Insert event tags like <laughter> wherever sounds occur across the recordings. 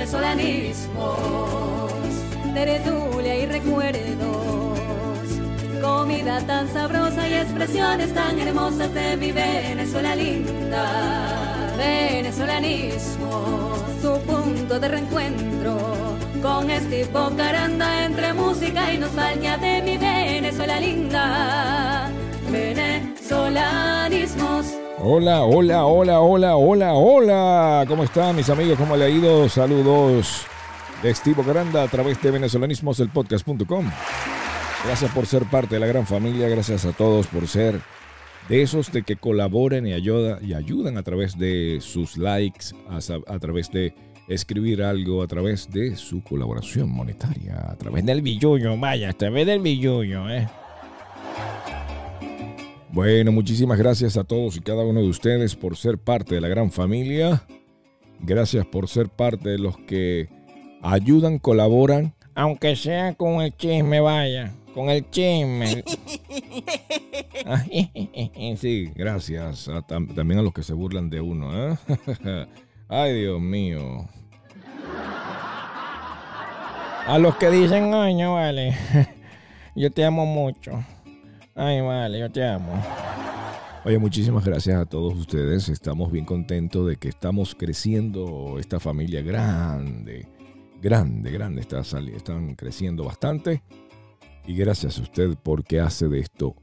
venezolanismos, tertulia y recuerdos, comida tan sabrosa y expresiones tan hermosas de mi Venezuela linda. Venezolanismos, tu punto de reencuentro con este caranda entre música y nostalgia de mi Venezuela linda. Venezolanismos. Hola, hola, hola, hola, hola, hola. ¿Cómo están mis amigos? ¿Cómo le ha ido? Saludos de Steve Caranda a través de venezolanismoselpodcast.com. Gracias por ser parte de la gran familia. Gracias a todos por ser de esos de que colaboren y, ayuda, y ayudan a través de sus likes, a, a través de escribir algo, a través de su colaboración monetaria, a través del billullo, vaya, a través del billullo, ¿eh? Bueno, muchísimas gracias a todos y cada uno de ustedes por ser parte de la gran familia. Gracias por ser parte de los que ayudan, colaboran, aunque sea con el chisme, vaya, con el chisme. <laughs> sí, gracias también a los que se burlan de uno. ¿eh? <laughs> Ay, Dios mío. A los que dicen, ay, no vale, <laughs> yo te amo mucho. Ay, vale, yo te amo. Oye, muchísimas gracias a todos ustedes. Estamos bien contentos de que estamos creciendo esta familia grande, grande, grande. Está están creciendo bastante. Y gracias a usted porque hace de esto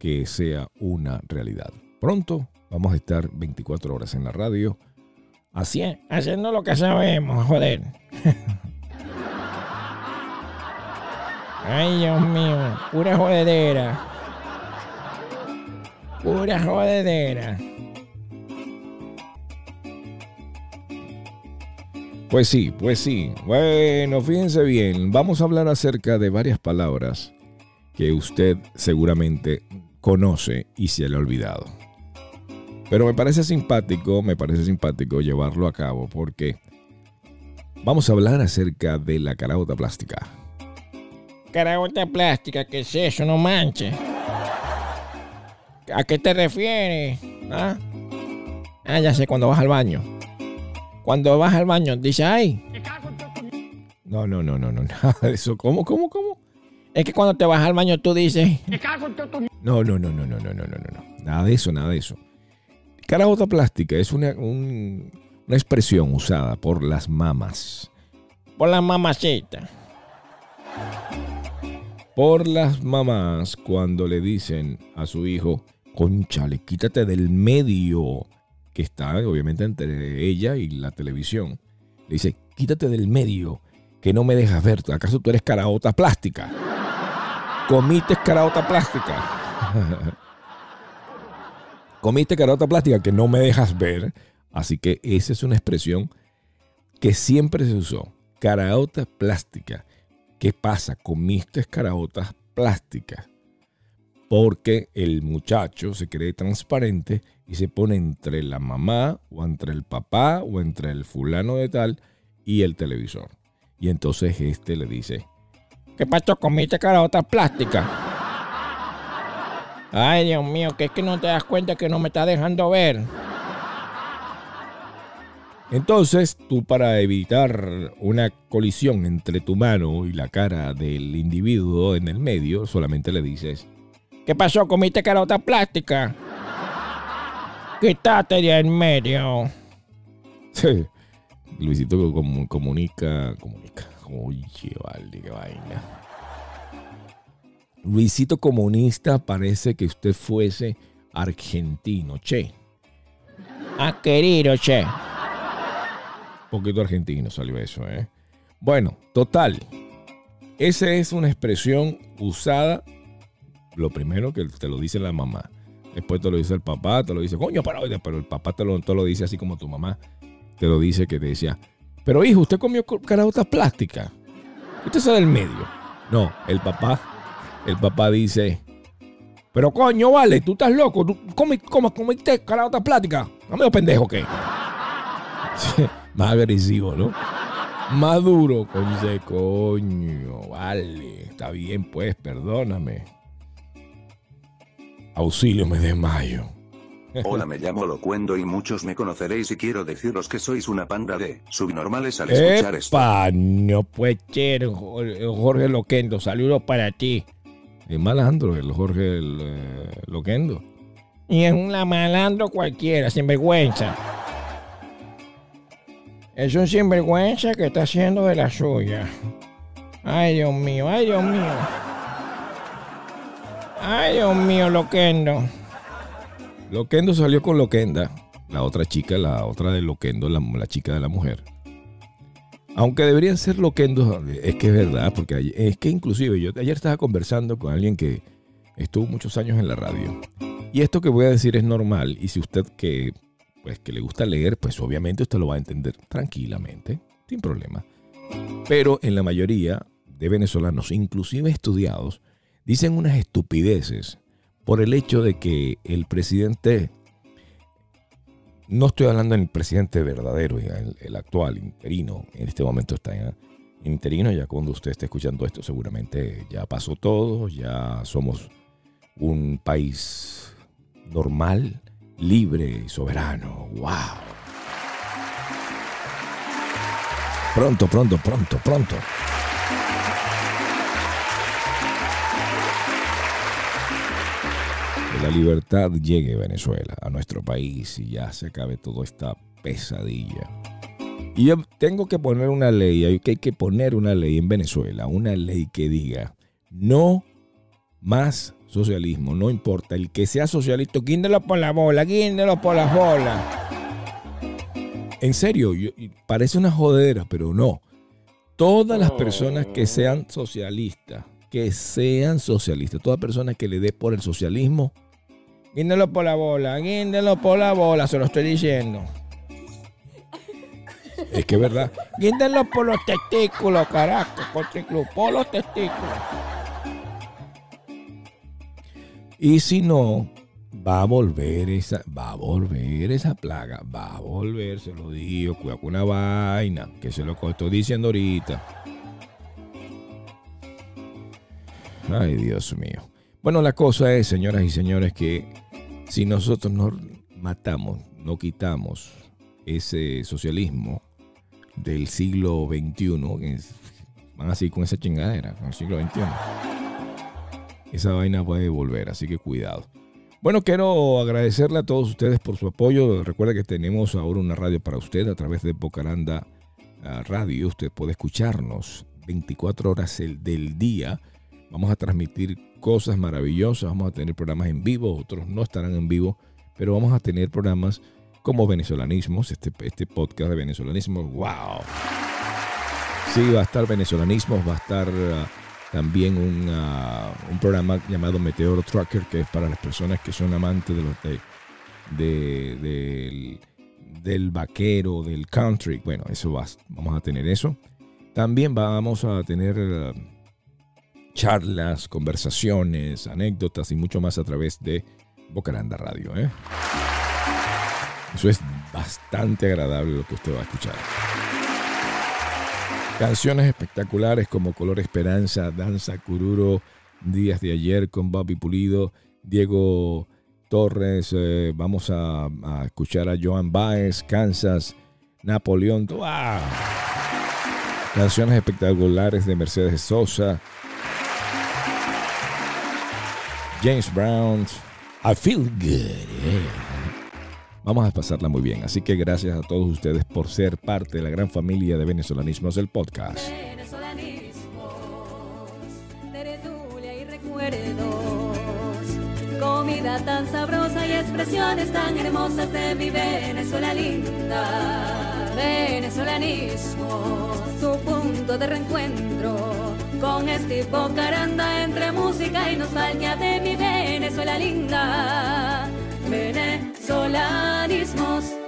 que sea una realidad. Pronto vamos a estar 24 horas en la radio. Haciendo lo que sabemos, joder. <laughs> Ay, Dios mío, pura jodedera. Pura jodedera. Pues sí, pues sí. Bueno, fíjense bien, vamos a hablar acerca de varias palabras que usted seguramente conoce y se le ha olvidado. Pero me parece simpático, me parece simpático llevarlo a cabo porque vamos a hablar acerca de la caraota plástica. Caraota plástica, ¿qué es eso? No manches. ¿A qué te refieres? ¿Ah? ah, ya sé, cuando vas al baño. Cuando vas al baño, dice, ay. No, no, no, no, no, nada de eso. ¿Cómo, cómo, cómo? Es que cuando te vas al baño tú dices. No, no, no, no, no, no, no, no, no. Nada de eso, nada de eso. Carabota plástica es una, una expresión usada por las mamás. Por las mamacitas por las mamás cuando le dicen a su hijo, conchale, quítate del medio que está obviamente entre ella y la televisión. Le dice, quítate del medio que no me dejas ver. ¿Acaso tú eres caraota plástica? Comiste caraota plástica. <laughs> Comiste caraota plástica que no me dejas ver. Así que esa es una expresión que siempre se usó. Caraota plástica. ¿Qué pasa? Comiste caraotas plásticas porque el muchacho se cree transparente y se pone entre la mamá o entre el papá o entre el fulano de tal y el televisor. Y entonces este le dice, ¿qué pasó? ¿Comiste caraotas plásticas? Ay, Dios mío, que es que no te das cuenta que no me está dejando ver. Entonces, tú para evitar una colisión entre tu mano y la cara del individuo en el medio, solamente le dices, ¿qué pasó? ¿Comiste carota plástica? Quítate de en medio. Sí. Luisito comunica, comunica. Oye, vale, qué vaina. Luisito comunista parece que usted fuese argentino, che. Ah, querido, che poquito argentino salió eso, ¿eh? Bueno, total. Esa es una expresión usada, lo primero que te lo dice la mamá. Después te lo dice el papá, te lo dice, coño, pero, pero el papá te lo, te lo dice así como tu mamá te lo dice que te decía, pero hijo, usted comió caraotas plásticas. Usted es del medio. No, el papá, el papá dice, pero coño, vale, tú estás loco, tú comiste caraotas plásticas. No me pendejo, ¿qué? <laughs> más agresivo, ¿no? Más duro, coño, coño, vale, está bien pues, perdóname. Auxilio, me desmayo. Hola, me llamo Locuendo y muchos me conoceréis y quiero deciros que sois una panda de subnormales al escuchar esto. No puede ser, Jo- Jorge Loquendo, saludos para ti. Es malandro el Jorge el, eh, Loquendo. Y es un malandro cualquiera, sinvergüenza. Es un sinvergüenza que está haciendo de la suya. Ay, Dios mío, ay, Dios mío. Ay, Dios mío, Loquendo. Loquendo salió con Loquenda, la otra chica, la otra de Loquendo, la, chica de la mujer. Aunque deberían ser Loquendos, es que es verdad, porque es que inclusive yo ayer estaba conversando con alguien que estuvo muchos años en la radio. Y esto que voy a decir es normal, y si usted que, pues, que le gusta leer, pues obviamente usted lo va a entender tranquilamente, sin problema. Pero en la mayoría de venezolanos, inclusive estudiados, dicen unas estupideces por el hecho de que el presidente, no estoy hablando del presidente verdadero, el, el actual, interino, en este momento está interino, ya cuando usted esté escuchando esto seguramente ya pasó todo, ya somos un país normal, libre y soberano. ¡Wow! Pronto, pronto, pronto, pronto. La libertad llegue a Venezuela, a nuestro país, y ya se acabe toda esta pesadilla. Y yo tengo que poner una ley, hay que, poner una ley en Venezuela, una ley que diga, no más socialismo, no importa, el que sea socialista, guíndelo por la bola, guíndelo por las bolas. En serio, parece una jodera, pero no. Todas las personas que sean socialistas, que sean socialistas, toda persona que le dé por el socialismo, guíndelo por la bola, guíndelo por la bola, se lo estoy diciendo. Es que es verdad. Guíndenlo por los testículos, carajo, por los testículos. Y si no, va a volver esa, va a volver esa plaga, va a volver, se lo digo, cuidado con una vaina, que se lo estoy diciendo ahorita. Ay, Dios mío. Bueno, la cosa es, señoras y señores, que si nosotros no matamos, no quitamos ese socialismo del siglo XXI, van así con esa chingadera, con el siglo XXI, esa vaina puede volver, así que cuidado. Bueno, quiero agradecerle a todos ustedes por su apoyo. Recuerda que tenemos ahora una radio para usted a través de Bocaranda ah, Radio. Usted puede escucharnos 24 horas el- del día. Vamos a transmitir cosas maravillosas. Vamos a tener programas en vivo, otros no estarán en vivo, pero vamos a tener programas como venezolanismos, este, este podcast de venezolanismo. ¡Wow! Sí, va a estar venezolanismos, va a estar ah, también un, ah, un programa llamado Meteoro Trucker, que es para las personas que son amantes de los de, de- del vaquero, del country. Bueno, eso va, vamos a tener eso. También vamos a tener ah, charlas, conversaciones, anécdotas y mucho más a través de Bocaranda Radio. ¿eh? Eso es bastante agradable lo que usted va a escuchar. Canciones espectaculares como Color Esperanza, Danza Cururo, Días de Ayer con Bobby Pulido, Diego Torres, eh, vamos a, escuchar a Joan Baez, Kansas, Napoleón. Canciones espectaculares de Mercedes Sosa, James Brown, I Feel Good. Vamos a pasarla muy bien, así que gracias a todos ustedes por ser parte de la gran familia de venezolanismos del podcast. Venezolanismos, tertulia y recuerdos, comida tan sabrosa y expresiones tan hermosas de mi Venezuela linda. Venezolanismos, tu punto de reencuentro con este Caranda entre música y nostalgia de mi Venezuela linda. Venezolanismos.